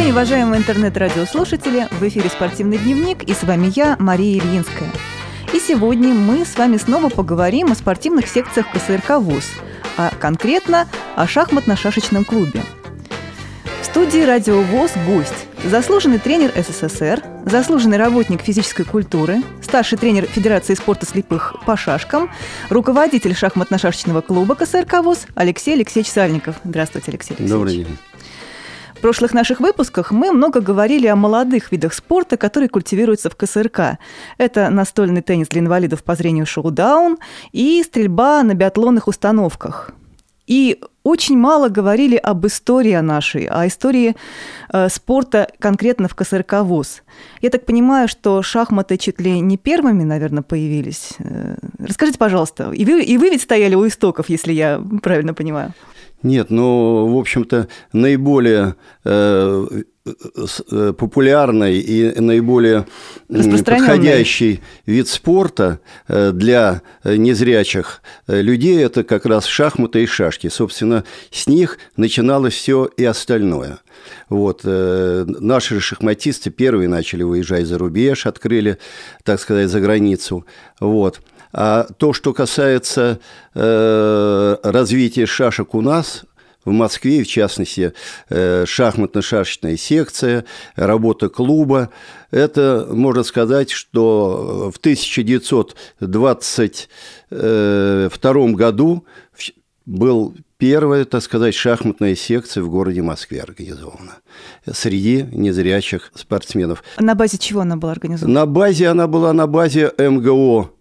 день, уважаемые интернет-радиослушатели! В эфире «Спортивный дневник» и с вами я, Мария Ильинская. И сегодня мы с вами снова поговорим о спортивных секциях КСРК ВУЗ, а конкретно о шахматно-шашечном клубе. В студии «Радио ВОЗ» гость – заслуженный тренер СССР, заслуженный работник физической культуры, старший тренер Федерации спорта слепых по шашкам, руководитель шахматно-шашечного клуба КСРК ВУЗ Алексей Алексеевич Сальников. Здравствуйте, Алексей Алексеевич. Добрый день. В прошлых наших выпусках мы много говорили о молодых видах спорта, которые культивируются в КСРК. Это настольный теннис для инвалидов по зрению шоу-даун и стрельба на биатлонных установках. И очень мало говорили об истории нашей, о истории э, спорта конкретно в КСРК ВУЗ. Я так понимаю, что шахматы чуть ли не первыми, наверное, появились. Э, расскажите, пожалуйста, и вы, и вы ведь стояли у истоков, если я правильно понимаю. Нет, ну, в общем-то, наиболее э, э, популярный и наиболее подходящий вид спорта э, для незрячих людей – это как раз шахматы и шашки. Собственно, с них начиналось все и остальное. Вот. Наши шахматисты первые начали выезжать за рубеж, открыли, так сказать, за границу. Вот. А то, что касается э, развития шашек у нас, в Москве, в частности, э, шахматно-шашечная секция, работа клуба. Это, можно сказать, что в 1922 году был первая, так сказать, шахматная секция в городе Москве организована среди незрячих спортсменов. На базе чего она была организована? На базе она была на базе МГО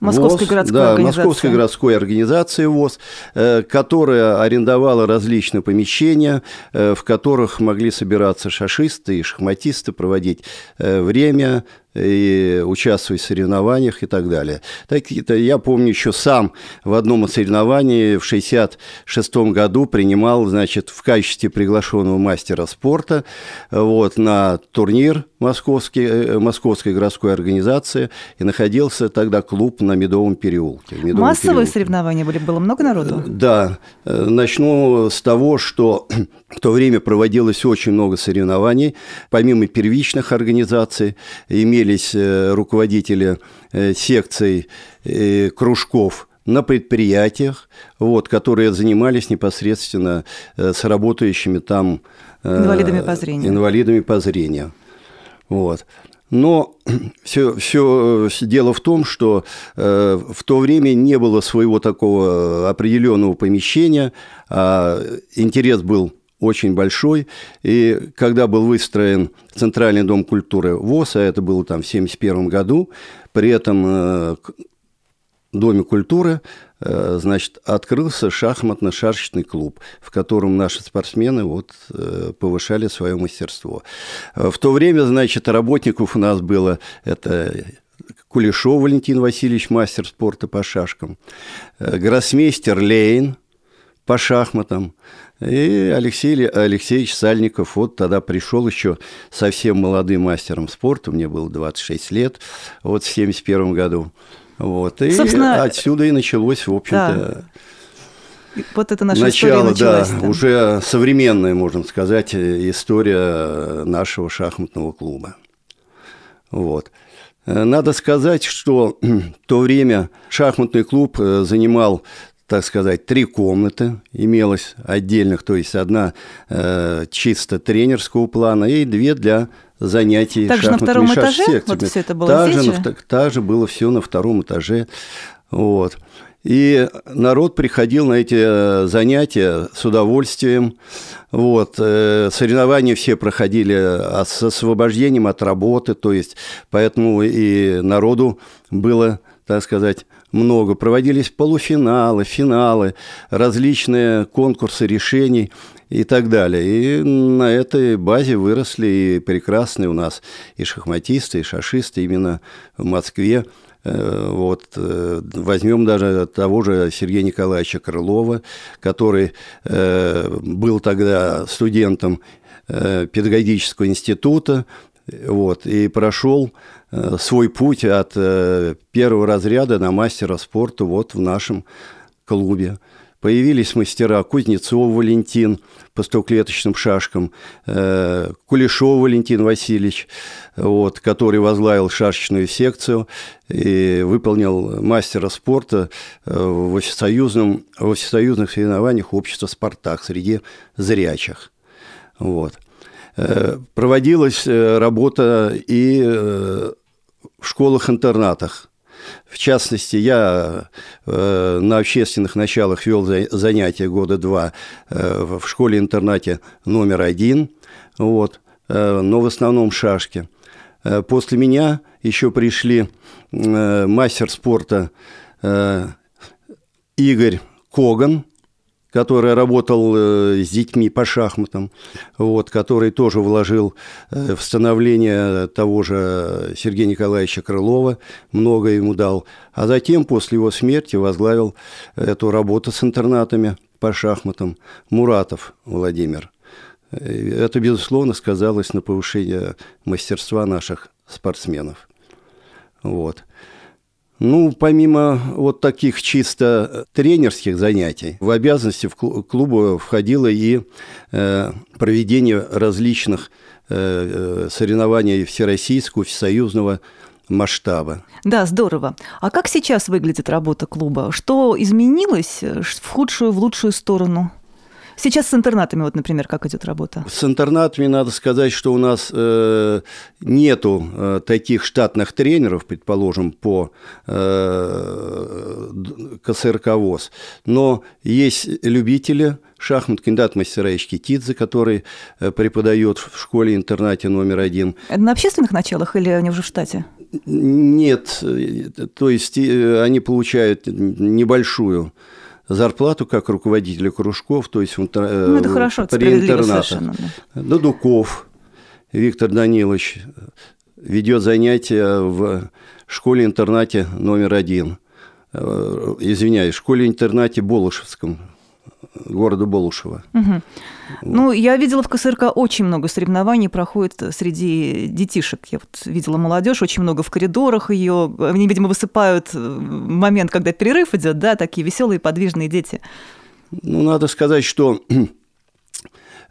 Московской ВОЗ, городской да, организации. Московской городской организации ВОЗ, э, которая арендовала различные помещения, э, в которых могли собираться шашисты и шахматисты, проводить э, время, и участвовать в соревнованиях и так далее. Так, я помню еще сам в одном из соревнований в 1966 году принимал, значит, в качестве приглашенного мастера спорта вот, на турнир московский, э, Московской городской организации, и находился тогда клуб на Медовом переулке. Медовом Массовые переулке. соревнования были? Было много народу? Э, да. Э, начну с того, что в то время проводилось очень много соревнований. Помимо первичных организаций, имели находились э, руководители э, секций э, кружков на предприятиях, вот, которые занимались непосредственно с работающими там инвалидами по зрению. Инвалидами по зрению. Вот. Но все, все дело в том, что э, в то время не было своего такого определенного помещения, а интерес был очень большой. И когда был выстроен Центральный дом культуры ВОЗ, а это было там в 1971 году, при этом э, Доме культуры, э, значит, открылся шахматно-шашечный клуб, в котором наши спортсмены вот э, повышали свое мастерство. В то время, значит, работников у нас было это Кулешов Валентин Васильевич, мастер спорта по шашкам, гроссмейстер Лейн по шахматам, и Алексей Алексеевич Сальников вот тогда пришел еще совсем молодым мастером спорта, мне было 26 лет, вот в 71 году. Вот, и Собственно, отсюда и началось, в общем-то, да. Вот это наша Начало, история началась. Да, уже современная, можно сказать, история нашего шахматного клуба. Вот. Надо сказать, что в то время шахматный клуб э, занимал так сказать, три комнаты имелось отдельных, то есть одна э, чисто тренерского плана и две для занятий Также на втором этаже вот все это было также, здесь же? также было все на втором этаже. Вот. И народ приходил на эти э, занятия с удовольствием. Вот. Э, соревнования все проходили а с освобождением от работы, то есть поэтому и народу было, так сказать, много. Проводились полуфиналы, финалы, различные конкурсы решений и так далее. И на этой базе выросли и прекрасные у нас и шахматисты, и шашисты именно в Москве. Э, вот, э, возьмем даже того же Сергея Николаевича Крылова, который э, был тогда студентом педагогического института, вот, и прошел Э, свой путь от э, первого разряда на мастера спорта вот в нашем клубе. Появились мастера Кузнецов Валентин по стоклеточным шашкам, э, Кулешов Валентин Васильевич, вот, который возглавил шашечную секцию и выполнил мастера спорта в, всесоюзном, в всесоюзных соревнованиях общества «Спартак» среди зрячих. Вот. Э, проводилась работа и в школах-интернатах в частности, я э, на общественных началах вел занятия года два э, в школе-интернате номер один, вот, э, но в основном шашки. Э, после меня еще пришли э, мастер спорта э, Игорь Коган, который работал э, с детьми по шахматам, вот, который тоже вложил э, в становление того же Сергея Николаевича Крылова, много ему дал. А затем, после его смерти, возглавил эту работу с интернатами по шахматам Муратов Владимир. Это, безусловно, сказалось на повышении мастерства наших спортсменов. Вот. Ну, помимо вот таких чисто тренерских занятий, в обязанности клуба входило и э, проведение различных э, э, соревнований всероссийского, всесоюзного масштаба. Да, здорово. А как сейчас выглядит работа клуба? Что изменилось в худшую, в лучшую сторону? Сейчас с интернатами, вот, например, как идет работа? С интернатами надо сказать, что у нас э, нету э, таких штатных тренеров, предположим, по э, КСРК ВОЗ, но есть любители шахмат, кандидат мастера Ичкитидзе, который э, преподает в школе-интернате номер один. Это на общественных началах или они уже в штате? Нет, э, то есть э, они получают небольшую зарплату как руководителя кружков, то есть ну, это хорошо, при интернатах. Да. Дадуков Виктор Данилович ведет занятия в школе-интернате номер один. Э, извиняюсь, школе-интернате Болушевском, города Болушева. Угу. Вот. Ну, я видела в КСРК очень много соревнований проходит среди детишек. Я вот видела молодежь, очень много в коридорах ее. Они, видимо, высыпают в момент, когда перерыв идет, да, такие веселые, подвижные дети. Ну, надо сказать, что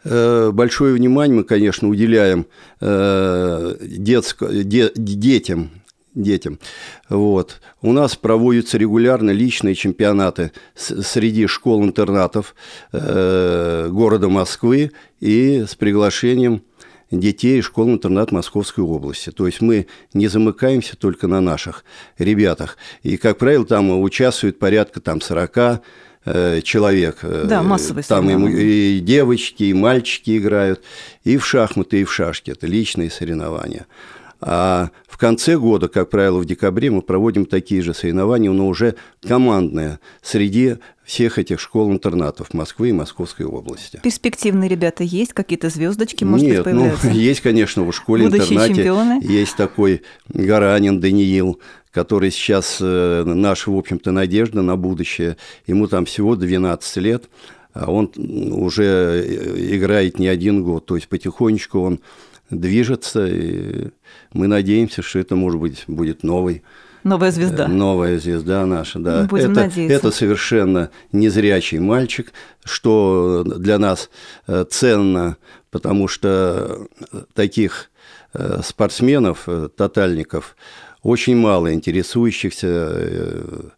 э, большое внимание мы, конечно, уделяем э, детско, де, детям, детям. Вот. У нас проводятся регулярно личные чемпионаты среди школ-интернатов э, города Москвы и с приглашением детей школ-интернат Московской области. То есть мы не замыкаемся только на наших ребятах. И, как правило, там участвует порядка там, 40 э, человек. Да, массовый Там и, и девочки, и мальчики играют, и в шахматы, и в шашки. Это личные соревнования. А в конце года, как правило, в декабре мы проводим такие же соревнования, но уже командные среди всех этих школ-интернатов Москвы и Московской области. Перспективные ребята есть? Какие-то звездочки, может Нет, быть, появляются? ну, есть, конечно, в школе-интернате. Есть такой Гаранин Даниил, который сейчас э, наша, в общем-то, надежда на будущее. Ему там всего 12 лет, а он уже э, играет не один год. То есть потихонечку он движется, и мы надеемся, что это, может быть, будет новый Новая звезда. Э, новая звезда наша, да. Будем это, надеяться. это совершенно незрячий мальчик, что для нас э, ценно, потому что таких э, спортсменов, тотальников, очень мало интересующихся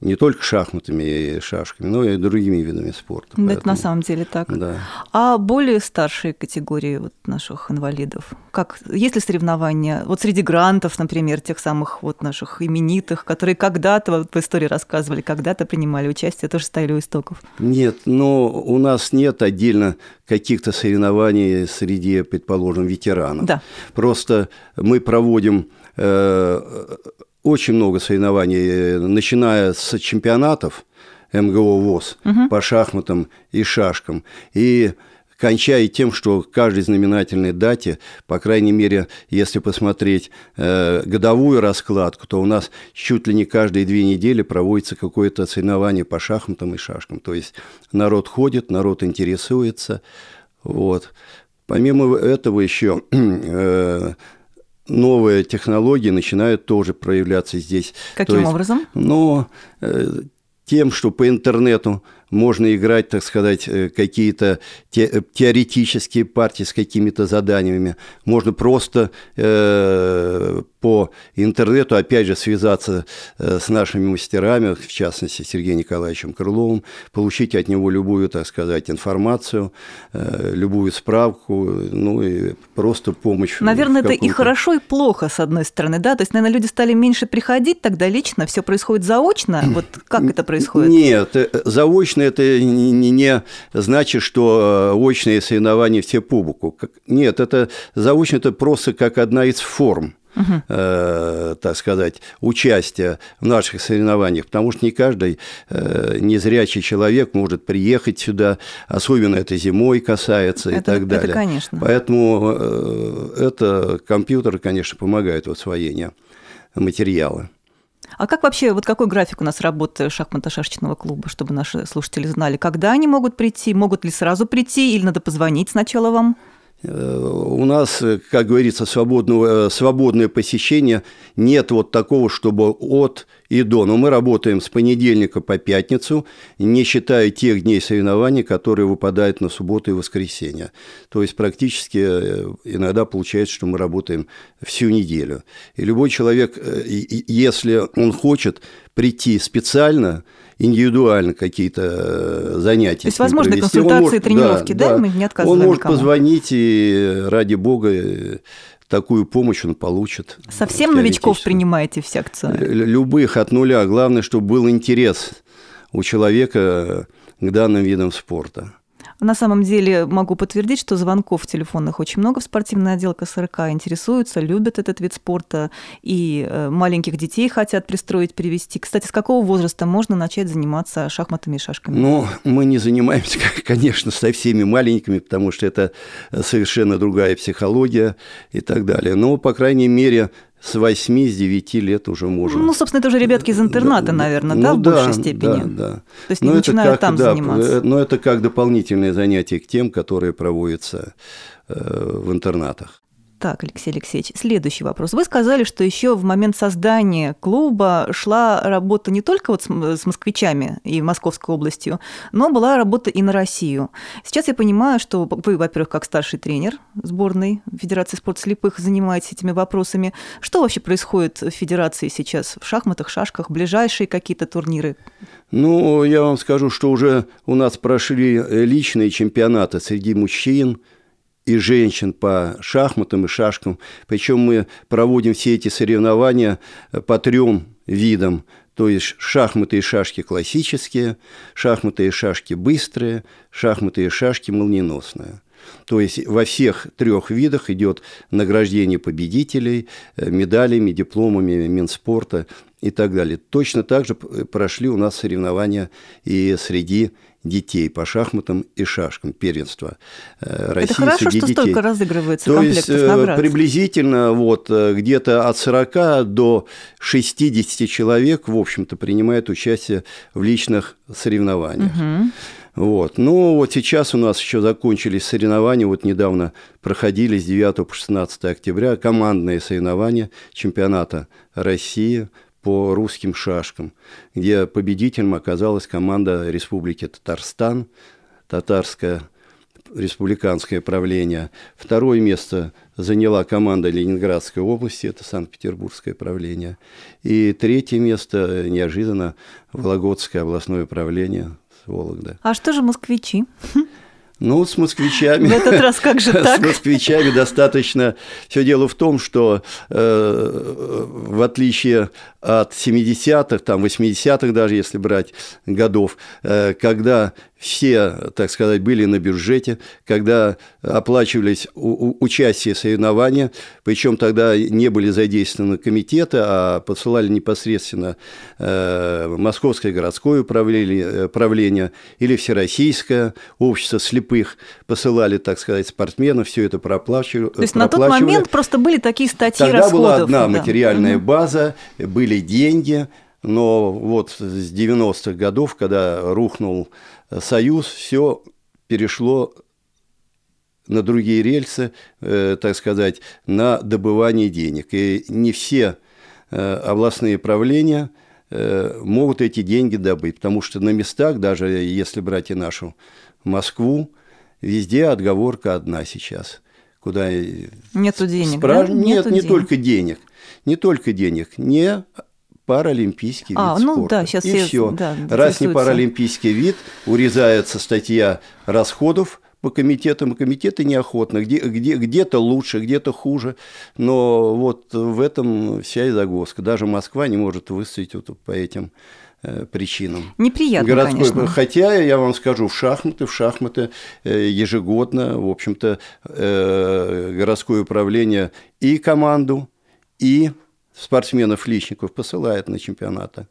не только шахматами и шашками, но и другими видами спорта. Да, Поэтому, это на самом деле так. Да. А более старшие категории вот наших инвалидов, как, есть ли соревнования? Вот среди грантов, например, тех самых вот наших именитых, которые когда-то, вот в истории рассказывали, когда-то принимали участие, тоже стояли у истоков? Нет, но у нас нет отдельно каких-то соревнований среди, предположим, ветеранов. Да. Просто мы проводим э, очень много соревнований, э, начиная с чемпионатов МГО ВОЗ угу. по шахматам и шашкам. И кончая тем, что каждой знаменательной дате, по крайней мере, если посмотреть э, годовую раскладку, то у нас чуть ли не каждые две недели проводится какое-то соревнование по шахматам и шашкам. То есть народ ходит, народ интересуется. Вот. Помимо этого еще э, новые технологии начинают тоже проявляться здесь. Каким есть, образом? Ну, э, тем, что по интернету можно играть, так сказать, э, какие-то те, теоретические партии с какими-то заданиями, можно просто э, по интернету, опять же, связаться э, с нашими мастерами, в частности, Сергеем Николаевичем Крыловым, получить от него любую, так сказать, информацию, э, любую справку, ну и просто помощь. Наверное, это и хорошо, и плохо, с одной стороны, да? То есть, наверное, люди стали меньше приходить тогда лично, все происходит заочно. Вот как это происходит? Нет, э, заочно это не, не значит, что очные соревнования все публику. Нет, это заочно это просто как одна из форм угу. э, так сказать, участия в наших соревнованиях, потому что не каждый э, незрячий человек может приехать сюда, особенно это зимой касается это, и так далее. Это, конечно. Поэтому э, это компьютер, конечно, помогает в освоении материала. А как вообще, вот какой график у нас работы шахматно-шашечного клуба, чтобы наши слушатели знали, когда они могут прийти, могут ли сразу прийти или надо позвонить сначала вам? у нас, как говорится, свободного, свободное посещение. Нет вот такого, чтобы от и до. Но мы работаем с понедельника по пятницу, не считая тех дней соревнований, которые выпадают на субботу и воскресенье. То есть практически э, иногда получается, что мы работаем всю неделю. И любой человек, э, если он хочет прийти специально, индивидуально какие-то э, занятия. То есть, возможно, провести. консультации, может, тренировки, да, да, мы не отказываем Он может никому. позвонить, и ради бога такую помощь он получит. Совсем новичков принимаете в секцию? Любых от нуля. Главное, чтобы был интерес у человека к данным видам спорта. На самом деле могу подтвердить, что звонков телефонных очень много в спортивный отдел КСРК, интересуются, любят этот вид спорта, и э, маленьких детей хотят пристроить, привести. Кстати, с какого возраста можно начать заниматься шахматами и шашками? Ну, мы не занимаемся, конечно, со всеми маленькими, потому что это совершенно другая психология и так далее. Но, по крайней мере, с 8, с 9 лет уже можно. Ну, собственно, это уже ребятки из интерната, да, наверное, ну, да, в да, большей степени? Да, да. То есть но начинают как, там да, заниматься? Но это как дополнительное занятие к тем, которые проводятся э, в интернатах. Так, Алексей Алексеевич, следующий вопрос. Вы сказали, что еще в момент создания клуба шла работа не только вот с москвичами и Московской областью, но была работа и на Россию. Сейчас я понимаю, что вы, во-первых, как старший тренер сборной Федерации спорта слепых занимаетесь этими вопросами. Что вообще происходит в Федерации сейчас в шахматах, шашках, ближайшие какие-то турниры? Ну, я вам скажу, что уже у нас прошли личные чемпионаты среди мужчин – и женщин по шахматам и шашкам. Причем мы проводим все эти соревнования э, по трем видам. То есть шахматы и шашки классические, шахматы и шашки быстрые, шахматы и шашки молниеносные. То есть во всех трех видах идет награждение победителей э, медалями, дипломами Минспорта и так далее. Точно так же прошли у нас соревнования и среди детей по шахматам и шашкам первенства э, России Это хорошо, среди что детей. столько разыгрывается То есть наград. приблизительно вот э, где-то от 40 до 60 человек, в общем-то, принимают участие в личных соревнованиях. Угу. Вот. Ну, вот сейчас у нас еще закончились соревнования, вот недавно проходили с 9 по 16 октября командные соревнования чемпионата России – по русским шашкам, где победителем оказалась команда Республики Татарстан, татарское республиканское правление. Второе место заняла команда Ленинградской области, это Санкт-Петербургское правление. И третье место неожиданно Вологодское областное правление Вологда. А что же москвичи? Ну, с москвичами... В этот раз как же так? С москвичами достаточно... Все дело в том, что э, в отличие от 70-х, там 80-х даже, если брать годов, э, когда все, так сказать, были на бюджете, когда оплачивались участие соревнования, причем тогда не были задействованы комитеты, а посылали непосредственно э, Московское городское управление, правление или Всероссийское общество слепых, посылали, так сказать, спортсменов, все это проплачивали. То есть на тот момент просто были такие статьи Тогда расходов. была одна да. материальная база, были деньги, но вот с 90-х годов, когда рухнул Союз, все перешло на другие рельсы, э, так сказать, на добывание денег. И не все э, областные правления э, могут эти деньги добыть. Потому что на местах, даже если брать и нашу Москву, везде отговорка одна сейчас. Куда Нету денег, спраш... да? Нет, Нету не денег. только денег. Не только денег. Не паралимпийский а, вид ну, спорта. Да, сейчас и все, все. Да, Раз не паралимпийский вид, урезается статья расходов по комитетам, и комитеты неохотно, где, где, где-то лучше, где-то хуже, но вот в этом вся и загвоздка. Даже Москва не может выстоять вот по этим э, причинам. Неприятно, Городской, конечно. Хотя, я вам скажу, в шахматы, в шахматы э, ежегодно, в общем-то, э, городское управление и команду, и спортсменов-личников посылает на чемпионаты.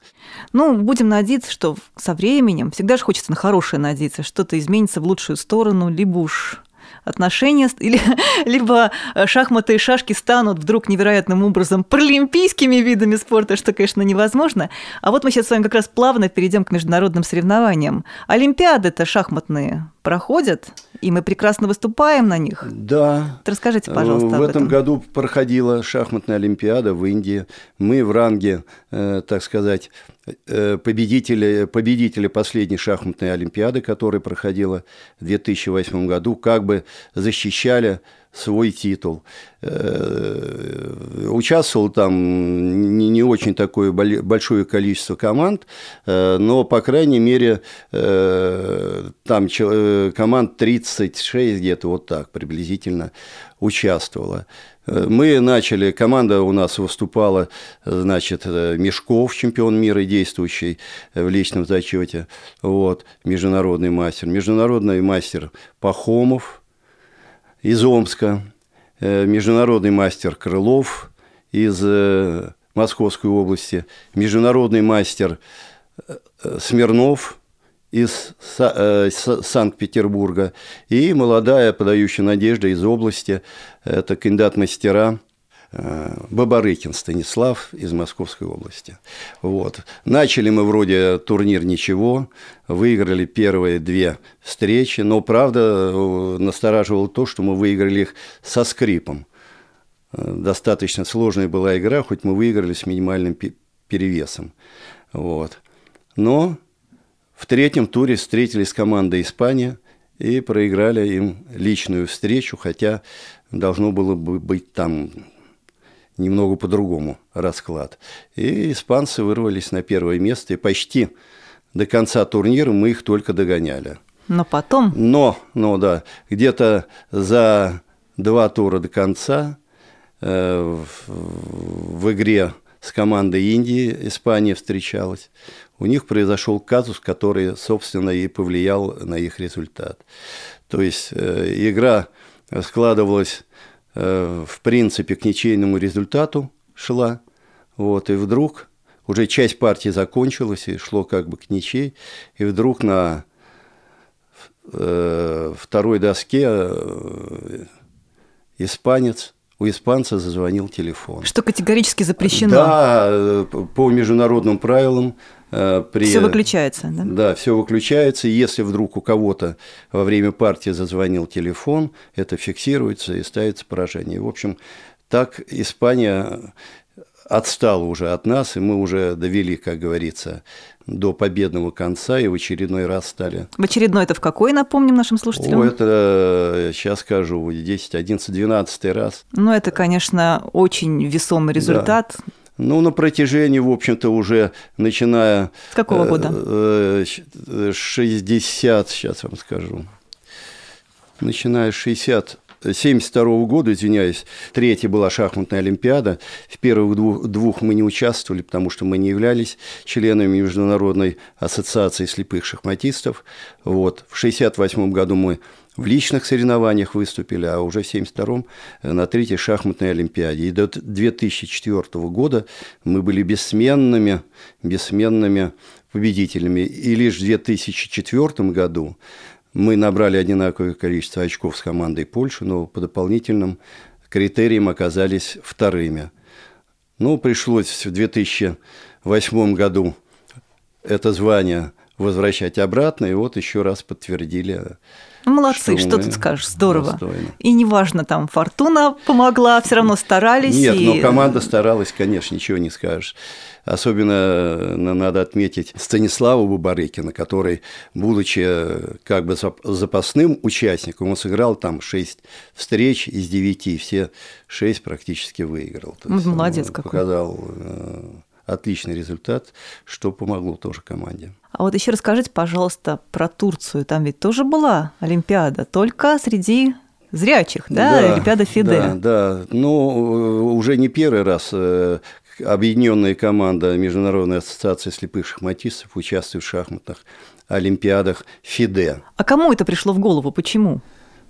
Ну, будем надеяться, что со временем, всегда же хочется на хорошее надеяться, что-то изменится в лучшую сторону, либо уж отношения, или, либо шахматы и шашки станут вдруг невероятным образом паралимпийскими видами спорта, что, конечно, невозможно. А вот мы сейчас с вами как раз плавно перейдем к международным соревнованиям. Олимпиады-то шахматные проходят, и мы прекрасно выступаем на них. Да. Расскажите, пожалуйста, В об этом этом. году проходила шахматная олимпиада в Индии. Мы в ранге, э, так сказать, э, победители, победители последней шахматной олимпиады, которая проходила в 2008 году, как бы защищали свой титул. Э, Участвовал там не, не очень такое большое количество команд, э, но, по крайней мере, э, там команд 36 где-то вот так приблизительно участвовала. Мы начали, команда у нас выступала, значит, Мешков, чемпион мира действующий в личном зачете, вот, международный мастер, международный мастер Пахомов из Омска, международный мастер Крылов из Московской области, международный мастер Смирнов из Санкт-Петербурга и молодая подающая надежда из области, это кандидат мастера Бабарыкин Станислав из Московской области. Вот. Начали мы вроде турнир ничего, выиграли первые две встречи, но, правда, настораживало то, что мы выиграли их со скрипом. Достаточно сложная была игра, хоть мы выиграли с минимальным перевесом. Вот. Но в третьем туре встретились с командой Испания и проиграли им личную встречу, хотя должно было бы быть там немного по-другому расклад. И испанцы вырвались на первое место, и почти до конца турнира мы их только догоняли. Но потом... Но, но да, где-то за два тура до конца э, в, в игре с командой Индии Испания встречалась. У них произошел казус, который, собственно, и повлиял на их результат. То есть э, игра складывалась в принципе, к ничейному результату шла. Вот, и вдруг уже часть партии закончилась, и шло как бы к ничей, и вдруг на э, второй доске э, испанец, у испанца зазвонил телефон. Что категорически запрещено. Да, по международным правилам при... Все выключается, да? Да, все выключается. И если вдруг у кого-то во время партии зазвонил телефон, это фиксируется и ставится поражение. В общем, так Испания отстала уже от нас, и мы уже довели, как говорится, до победного конца, и в очередной раз стали... В очередной это в какой, напомним нашим слушателям? О, это, сейчас скажу, 10, 11, 12 раз. Ну, это, конечно, очень весомый результат. Да. Ну, на протяжении, в общем-то, уже начиная... С какого года? 60, сейчас вам скажу. Начиная с 60 72 года, извиняюсь, третья была шахматная олимпиада. В первых двух, двух мы не участвовали, потому что мы не являлись членами Международной ассоциации слепых шахматистов. Вот. В 68 году мы в личных соревнованиях выступили, а уже в 1972 на третьей шахматной олимпиаде. И до 2004 года мы были бессменными, бессменными победителями. И лишь в 2004 году мы набрали одинаковое количество очков с командой Польши, но по дополнительным критериям оказались вторыми. Ну, пришлось в 2008 году это звание возвращать обратно, и вот еще раз подтвердили ну, молодцы, что, что тут скажешь, здорово. Достойно. И неважно, там фортуна помогла, все равно старались. Нет, и... но команда старалась, конечно, ничего не скажешь. Особенно э, надо отметить Станислава Бабарыкина, который, будучи э, как бы запасным участником, он сыграл там 6 встреч из 9, все 6 практически выиграл. То есть Молодец какой. Показал э, отличный результат, что помогло тоже команде. А вот еще расскажите, пожалуйста, про Турцию. Там ведь тоже была Олимпиада, только среди зрячих, да, да Олимпиада Фиде. Да, да. Ну, уже не первый раз э, объединенная команда Международной ассоциации слепых шахматистов участвует в шахматных Олимпиадах Фиде. А кому это пришло в голову? Почему?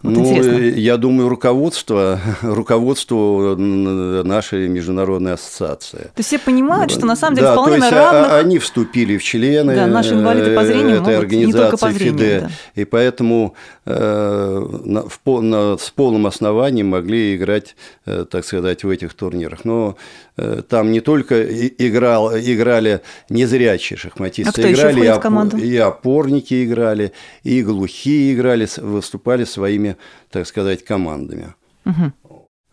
Вот ну, интересно. я думаю, руководство, руководство нашей международной ассоциации. То есть все понимают, что на самом деле да, вполне то есть а, равных... они вступили в члены да, наши инвалиды по зрению этой организации по зрению, ФИДЕ, да. и поэтому э, на, в, на, с полным основанием могли играть, э, так сказать, в этих турнирах. Но э, там не только играл, играли незрячие шахматисты, а играли и, оп, и опорники играли, и глухие играли, выступали своими так сказать, командами. Угу.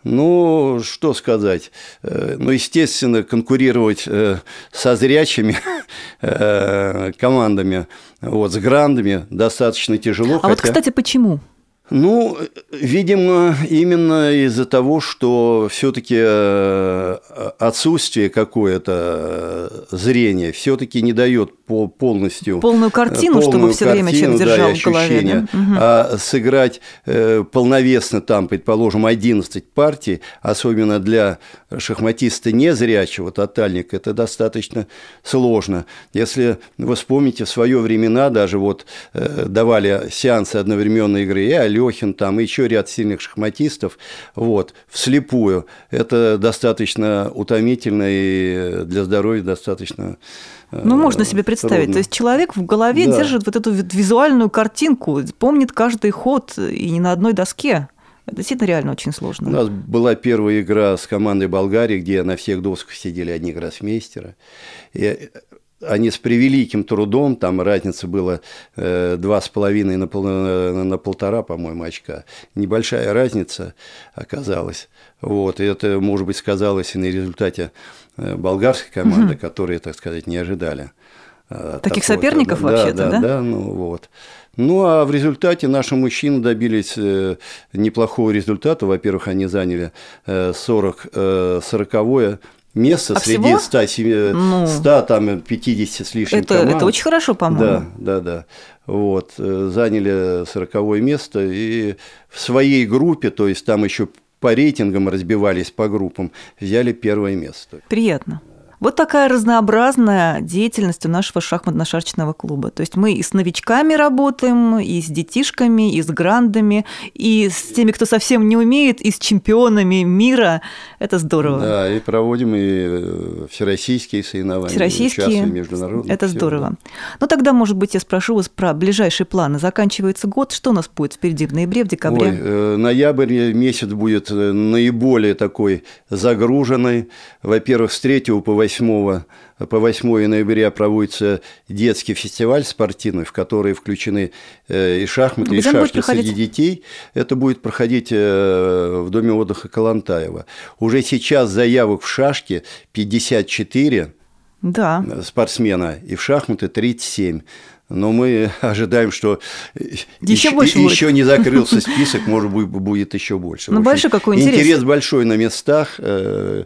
Ну, что сказать? Э, ну, естественно, конкурировать э, со зрячими э, командами, вот, с грандами достаточно тяжело. А хотя... вот, кстати, почему? Ну, видимо, именно из-за того, что все-таки э, отсутствие какое-то э, зрения все-таки не дает полностью полную картину, полную чтобы все время человек держал да, в голове, да? Угу. а сыграть э, полновесно там, предположим, 11 партий, особенно для шахматиста незрячего тотальника, это достаточно сложно. Если вы вспомните в свое времена даже вот давали сеансы одновременной игры и Алехин, там и еще ряд сильных шахматистов, вот, вслепую. Это достаточно утомительно и для здоровья достаточно э, ну, можно себе представить. Трудно. То есть человек в голове да. держит вот эту визуальную картинку, помнит каждый ход и не на одной доске. Это действительно реально очень сложно. У нас была первая игра с командой Болгарии, где на всех досках сидели одни гроссмейстера. И они с превеликим трудом, там разница была э, два с половиной на, пол, на полтора, по-моему, очка. Небольшая разница оказалась. Вот, и это, может быть, сказалось и на результате э, болгарской команды, угу. которые, так сказать, не ожидали. Э, Таких такого, соперников да, вообще-то, да? Да, да, ну вот. Ну, а в результате наши мужчины добились неплохого результата. Во-первых, они заняли 40, 40 место а среди 100, 100 ну, там, 50 с лишним это, команд. Это очень хорошо, по-моему. Да, да, да. Вот, э, заняли 40 место и в своей группе, то есть там еще по рейтингам разбивались по группам, взяли первое место. Приятно. Вот такая разнообразная деятельность у нашего шахматно-шашечного клуба. То есть мы и с новичками работаем, и с детишками, и с грандами, и с теми, кто совсем не умеет, и с чемпионами мира. Это здорово. Да, и проводим и э, всероссийские соревнования. Всероссийские. Международные. Это здорово. Да. Ну тогда, может быть, я спрошу вас про ближайшие планы. Заканчивается год. Что у нас будет впереди в ноябре, в декабре? Ой, э, ноябрь месяц будет э, наиболее такой загруженный. Во-первых, с 3 по 8 8 по 8 ноября проводится детский фестиваль спортивный, в который включены э, и шахматы, Где и шашки среди детей. Это будет проходить э, в Доме отдыха Калантаева. Уже сейчас заявок в шашки 54 да. спортсмена, и в шахматы 37 но мы ожидаем, что еще, больше еще будет. не закрылся список, может быть, будет еще больше. Ну, большой какой интерес. Интерес большой на местах, э,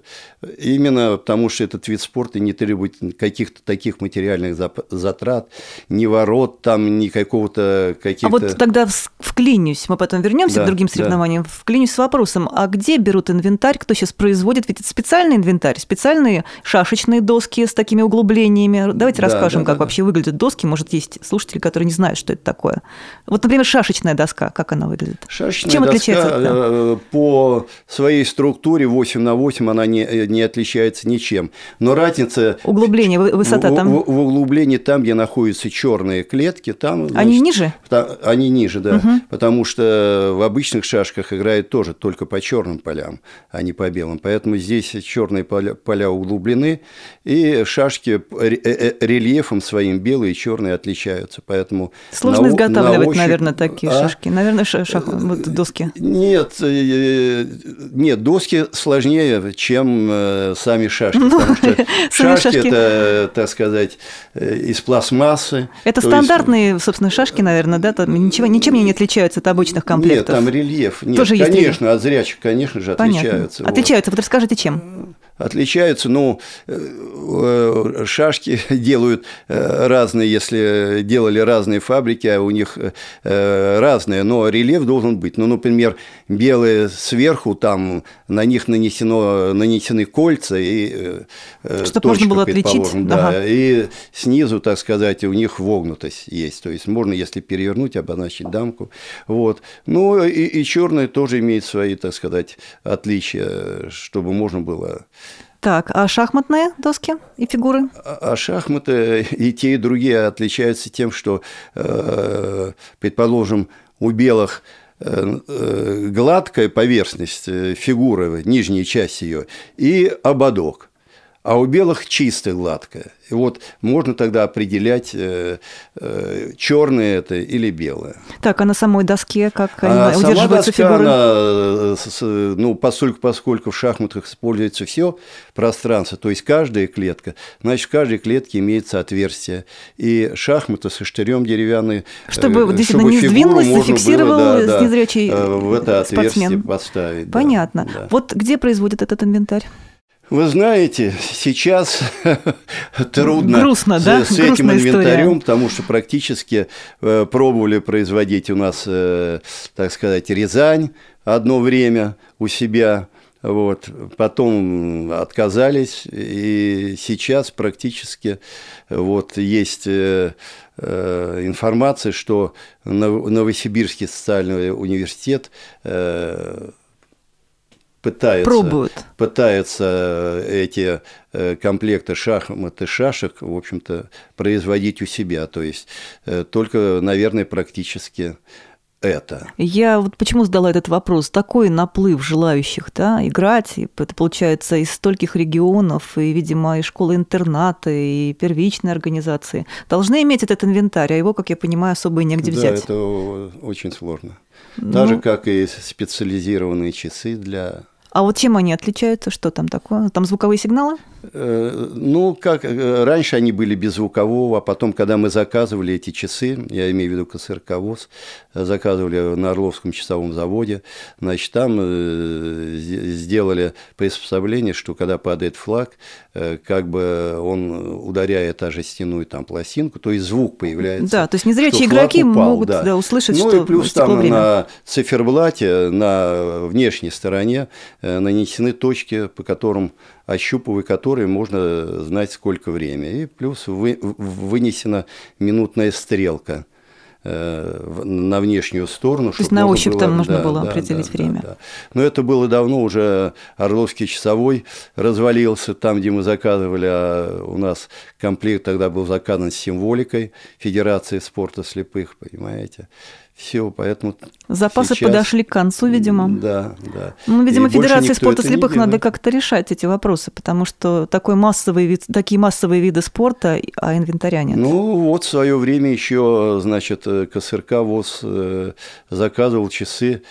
именно потому что этот вид спорта не требует каких-то таких материальных затрат, ни ворот, там, ни какого-то каких-то... А вот тогда вклинюсь, мы потом вернемся да, к другим соревнованиям, да. вклинюсь с вопросом, а где берут инвентарь, кто сейчас производит? Ведь это специальный инвентарь, специальные шашечные доски с такими углублениями. Давайте да, расскажем, да, как да, вообще да. выглядят доски, может, есть есть слушатели, которые не знают, что это такое. Вот, например, шашечная доска, как она выглядит? Шашечная Чем доска отличается? Э, по своей структуре 8 на 8 она не, не отличается ничем. Но разница... Углубление, высота в, там? В, в углублении там, где находятся черные клетки, там... Значит, они ниже? Они ниже, да. Угу. Потому что в обычных шашках играют тоже только по черным полям, а не по белым. Поэтому здесь черные поля, поля углублены, и шашки э, э, рельефом своим белые и черные отличаются отличаются, поэтому сложно на, изготавливать, на ощупь... наверное, такие а? шашки, наверное, шах... вот доски. Нет, нет, доски сложнее, чем сами шашки, ну, потому что шашки это, так сказать, из пластмассы. Это стандартные, есть... собственно, шашки, наверное, да, там ничего, ничем не отличаются от обычных комплектов. Нет, там рельеф, нет, Тоже конечно, есть от зрячих, конечно же, Понятно. отличаются. Отличаются, вот расскажите, чем? отличаются. Ну, э, шашки делают э, разные, если делали разные фабрики, а у них э, разные, но рельеф должен быть. Ну, например, белые сверху, там на них нанесено, нанесены кольца и Чтобы можно было отличить. Да, ага. и снизу, так сказать, у них вогнутость есть. То есть можно, если перевернуть, обозначить дамку. Вот. Ну, и, и черные тоже имеют свои, так сказать, отличия, чтобы можно было так, а шахматные доски и фигуры? А, а шахматы и те, и другие отличаются тем, что, э, предположим, у белых э, э, гладкая поверхность фигуры, нижняя часть ее, и ободок а у белых чистая гладкая. И вот можно тогда определять, э, э, черное это или белое. Так, а на самой доске как а удерживаются доска, фигуры? Она, э, ну, поскольку, поскольку в шахматах используется все пространство, то есть каждая клетка, значит, в каждой клетке имеется отверстие. И шахматы со штырем деревянные, чтобы, э, действительно чтобы не сдвинулось, зафиксировал было, да, незрячий да, в это отверстие спортсмен. поставить. Понятно. Да. Вот где производят этот инвентарь? Вы знаете, сейчас трудно Грустно, с, да? с этим инвентарем, история. потому что практически э, пробовали производить у нас, э, так сказать, Рязань одно время у себя, вот, потом отказались, и сейчас практически вот есть э, э, информация, что Новосибирский социальный университет э, пытается, Пробуют. пытается эти э, комплекты шахмат и шашек, в общем-то, производить у себя. То есть э, только, наверное, практически это. Я вот почему задала этот вопрос. Такой наплыв желающих да, играть, это получается из стольких регионов, и, видимо, и школы-интернаты, и первичные организации, должны иметь этот инвентарь, а его, как я понимаю, особо и негде да, взять. это очень сложно. Так ну, как и специализированные часы для а вот чем они отличаются? Что там такое? Там звуковые сигналы? Э, ну, как э, раньше они были без звукового, а потом, когда мы заказывали эти часы, я имею в виду КСРК ВОЗ, заказывали на Орловском часовом заводе, значит, там э, сделали приспособление, что когда падает флаг, как бы он ударяет о жестяную там пластинку, то есть звук появляется. Да, то есть незрячие игроки упал, могут да. Да, услышать, ну, что и плюс там время. на циферблате, на внешней стороне нанесены точки, по которым ощупывая которые можно знать, сколько время. И плюс вы, вынесена минутная стрелка э, на внешнюю сторону. То есть на ощупь было, там можно да, было да, определить да, время. Да, да. Но это было давно, уже Орловский часовой развалился там, где мы заказывали, а у нас комплект тогда был заказан с символикой Федерации спорта слепых, понимаете все, поэтому Запасы сейчас... подошли к концу, видимо. Да, да. Ну, видимо, и Федерации спорта слепых надо как-то решать эти вопросы, потому что такой массовый вид, такие массовые виды спорта, а инвентаря нет. Ну, вот в свое время еще, значит, КСРК ВОЗ э, заказывал часы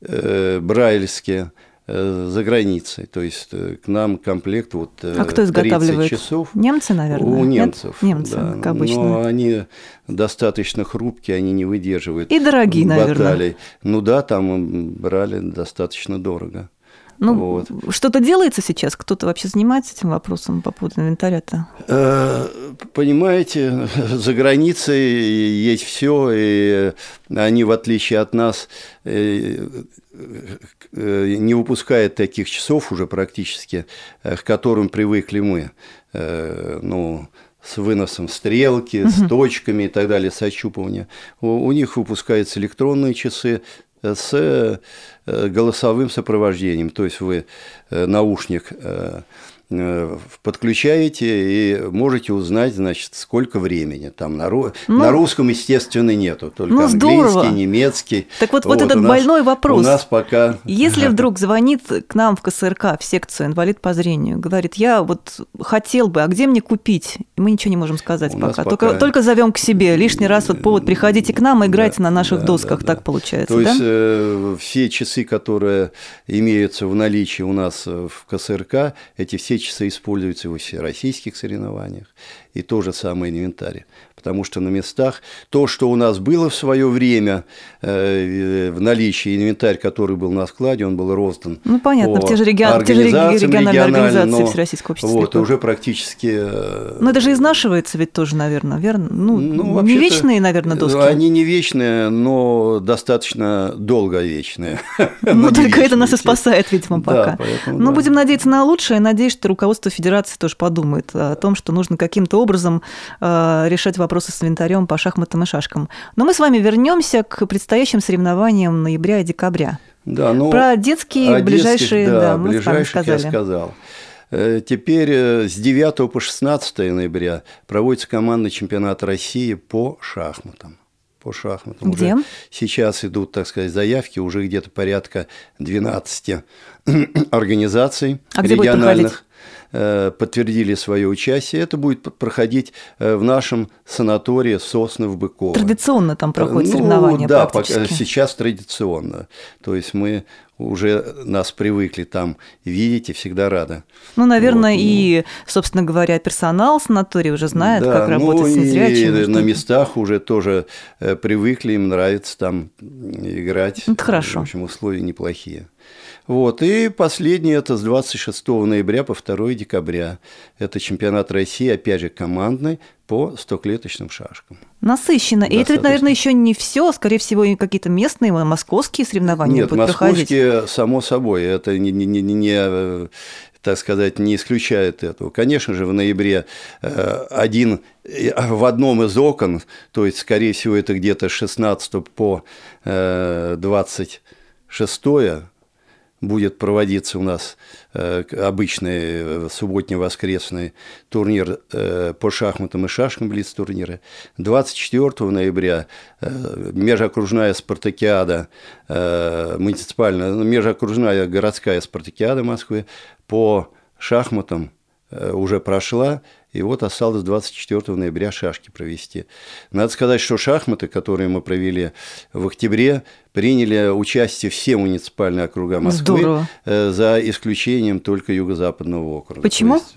э, брайльские – Э, за границей. То есть э, к нам комплект вот а кто изготавливает? часов. Немцы, наверное? У немцев. Нет? Немцы, да. как обычно. Но они достаточно хрупкие, они не выдерживают И дорогие, баталий. наверное. Ну да, там брали достаточно дорого. Ну, вот. что-то делается сейчас? Кто-то вообще занимается этим вопросом по поводу инвентаря-то? Э, понимаете, за границей есть все, и они, в отличие от нас, Э, не выпускает таких часов уже практически, э, к которым привыкли мы. Э, ну, с выносом стрелки, угу. с точками и так далее, с ощупыванием. У, у них выпускаются электронные часы с голосовым сопровождением. То есть вы наушник э, подключаете и можете узнать, значит, сколько времени. Там на, ру... ну, на русском, естественно, нету, только ну, английский, здорово. немецкий. Так вот, вот, вот этот нас, больной вопрос. У нас пока... Если вдруг звонит к нам в КСРК, в секцию инвалид по зрению, говорит, я вот хотел бы, а где мне купить? И мы ничего не можем сказать у пока. пока. Только, только зовем к себе. Лишний раз вот повод, приходите к нам и играйте да, на наших да, досках. Да, да. Так получается, То да? есть э, все часы, которые имеются в наличии у нас в КСРК, эти все часы используются во всероссийских соревнованиях. И то же самое инвентарь потому что на местах то, что у нас было в свое время э, в наличии, инвентарь, который был на складе, он был роздан. Ну, понятно, в те же, регион, те же региональные организации Всероссийского общества. Вот, уже практически... Э, Но это же изнашивается ведь тоже, наверное, верно? Ну, ну не вечные, наверное, доски? Они не вечные, но достаточно долговечные. Ну, только это нас и спасает, видимо, пока. Но будем надеяться на лучшее. Надеюсь, что руководство Федерации тоже подумает о том, что нужно каким-то образом э, решать вопрос вопросы с инвентарем по шахматам и шашкам. Но мы с вами вернемся к предстоящим соревнованиям ноября и декабря. Да, ну, Про детские ближайшие, да, да, мы ближайших сказали. я сказал. Э, теперь э, с 9 по 16 ноября проводится командный чемпионат России по шахматам. По шахматам. Где? Уже сейчас идут, так сказать, заявки, уже где-то порядка 12 организаций а региональных. Э, подтвердили свое участие. Это будет проходить э, в нашем санатории Сосны в Быково. Традиционно там проходят ну, соревнования Да, сейчас традиционно. То есть мы уже нас привыкли там видеть и всегда рады. Ну, наверное, вот, ну, и, собственно говоря, персонал санатория уже знает, да, как работать ну, с незрячими. И на местах уже тоже э, привыкли, им нравится там играть. Это хорошо. В общем, условия неплохие. Вот. И последнее – это с 26 ноября по 2 декабря. Это чемпионат России, опять же, командный по стоклеточным шашкам. Насыщенно. И это, наверное, еще не все, скорее всего, и какие-то местные московские соревнования Нет, будут московские, проходить. само собой, это не, не, не, не так сказать, не исключает этого. Конечно же, в ноябре э, один в одном из окон, то есть, скорее всего, это где-то с 16 по 26 э, будет проводиться у нас э, обычный э, субботний-воскресный турнир э, по шахматам и шашкам блиц-турниры. 24 ноября межокружная спартакиада, муниципальная, ну, межокружная городская спартакиада Москвы по шахматам уже прошла, и вот осталось 24 ноября шашки провести. Надо сказать, что шахматы, которые мы провели в октябре, приняли участие все муниципальные округа Москвы, Здорово. Э, за исключением только Юго-Западного округа. Почему? есть,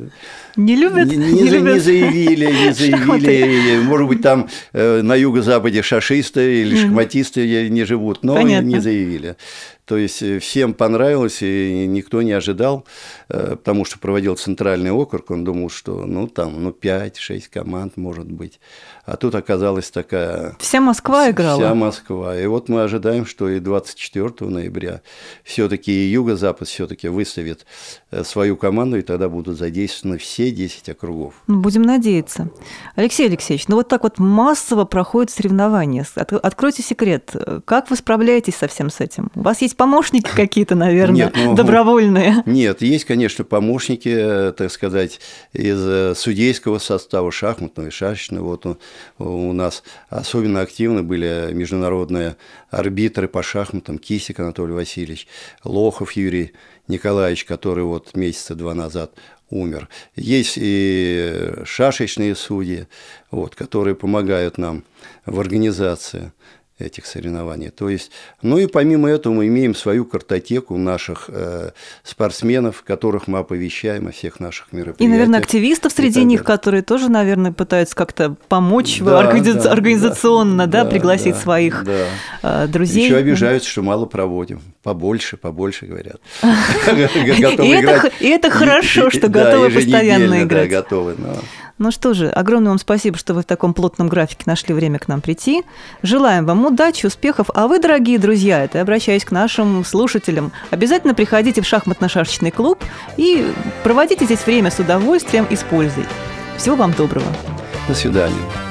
не любят? Не, не, не, любят. не заявили, не заявили. Может быть, там э, на Юго-Западе шашисты или шахматисты не живут, но Понятно. не заявили. То есть э, всем понравилось, и никто не ожидал, потому что проводил центральный округ, он думал, что ну там ну 5-6 команд может быть. А тут оказалась такая... Вся Москва играла. Вся Москва. И вот мы ожидаем, что и 24 ноября все-таки Юго-Запад все-таки выставит э, свою команду, и тогда будут задействованы все 10 округов. Ну, будем надеяться. Алексей Алексеевич, ну вот так вот массово проходят соревнования. Откройте секрет. Как вы справляетесь со всем с этим? У вас есть помощники какие-то, наверное, нет, ну, добровольные? Нет, есть, конечно, помощники, э, так сказать, из э, судейского состава, шахматного и шашечного. Вот у нас особенно активны были международные арбитры по шахматам, Кисик Анатолий Васильевич, Лохов Юрий Николаевич, который вот месяца два назад умер. Есть и шашечные судьи, вот, которые помогают нам в организации этих соревнований. То есть, ну и помимо этого мы имеем свою картотеку наших э, спортсменов, которых мы оповещаем о всех наших мероприятиях. И, наверное, активистов среди них, которые тоже, наверное, пытаются как-то помочь да, организа- да, организационно, да, да, пригласить да, своих да. Э, друзей. Еще обижаются, что мало проводим. Побольше, побольше, говорят. И это хорошо, что готовы постоянно играть. готовы. Ну что же, огромное вам спасибо, что вы в таком плотном графике нашли время к нам прийти. Желаем вам удачи, успехов. А вы, дорогие друзья, это обращаюсь к нашим слушателям, обязательно приходите в шахматно-шашечный клуб и проводите здесь время с удовольствием и с пользой. Всего вам доброго. До свидания.